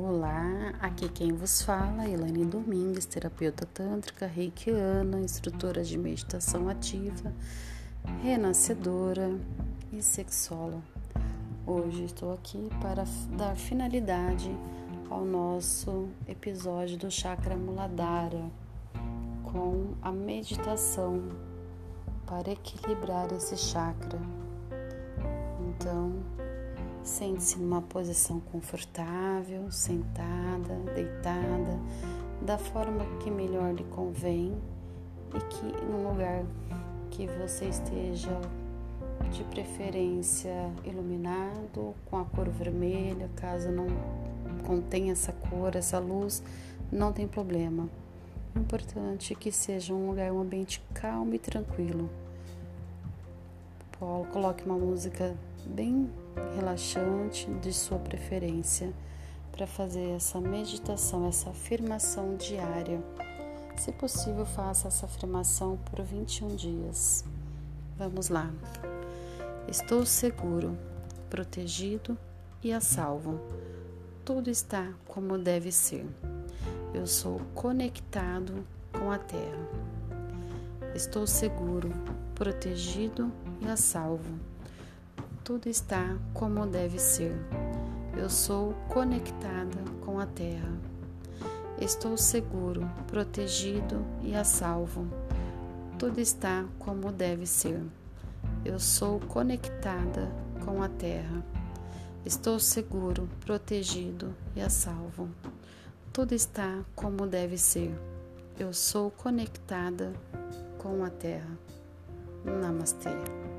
Olá, aqui quem vos fala, Elaine Domingues, terapeuta tântrica, reikiana, instrutora de meditação ativa, renascedora e sexóloga. Hoje estou aqui para dar finalidade ao nosso episódio do chakra Muladhara com a meditação para equilibrar esse chakra. Então, Sente-se numa posição confortável, sentada, deitada, da forma que melhor lhe convém e que num lugar que você esteja de preferência iluminado com a cor vermelha, caso não contenha essa cor, essa luz, não tem problema. O importante é que seja um lugar, um ambiente calmo e tranquilo. Coloque uma música bem relaxante de sua preferência para fazer essa meditação, essa afirmação diária. Se possível, faça essa afirmação por 21 dias. Vamos lá. Estou seguro, protegido e a salvo. Tudo está como deve ser. Eu sou conectado com a Terra. Estou seguro, protegido e a salvo tudo está como deve ser. Eu sou conectada com a Terra. Estou seguro, protegido e a salvo. Tudo está como deve ser. Eu sou conectada com a Terra. Estou seguro, protegido e a salvo. Tudo está como deve ser. Eu sou conectada com a Terra. Namastê.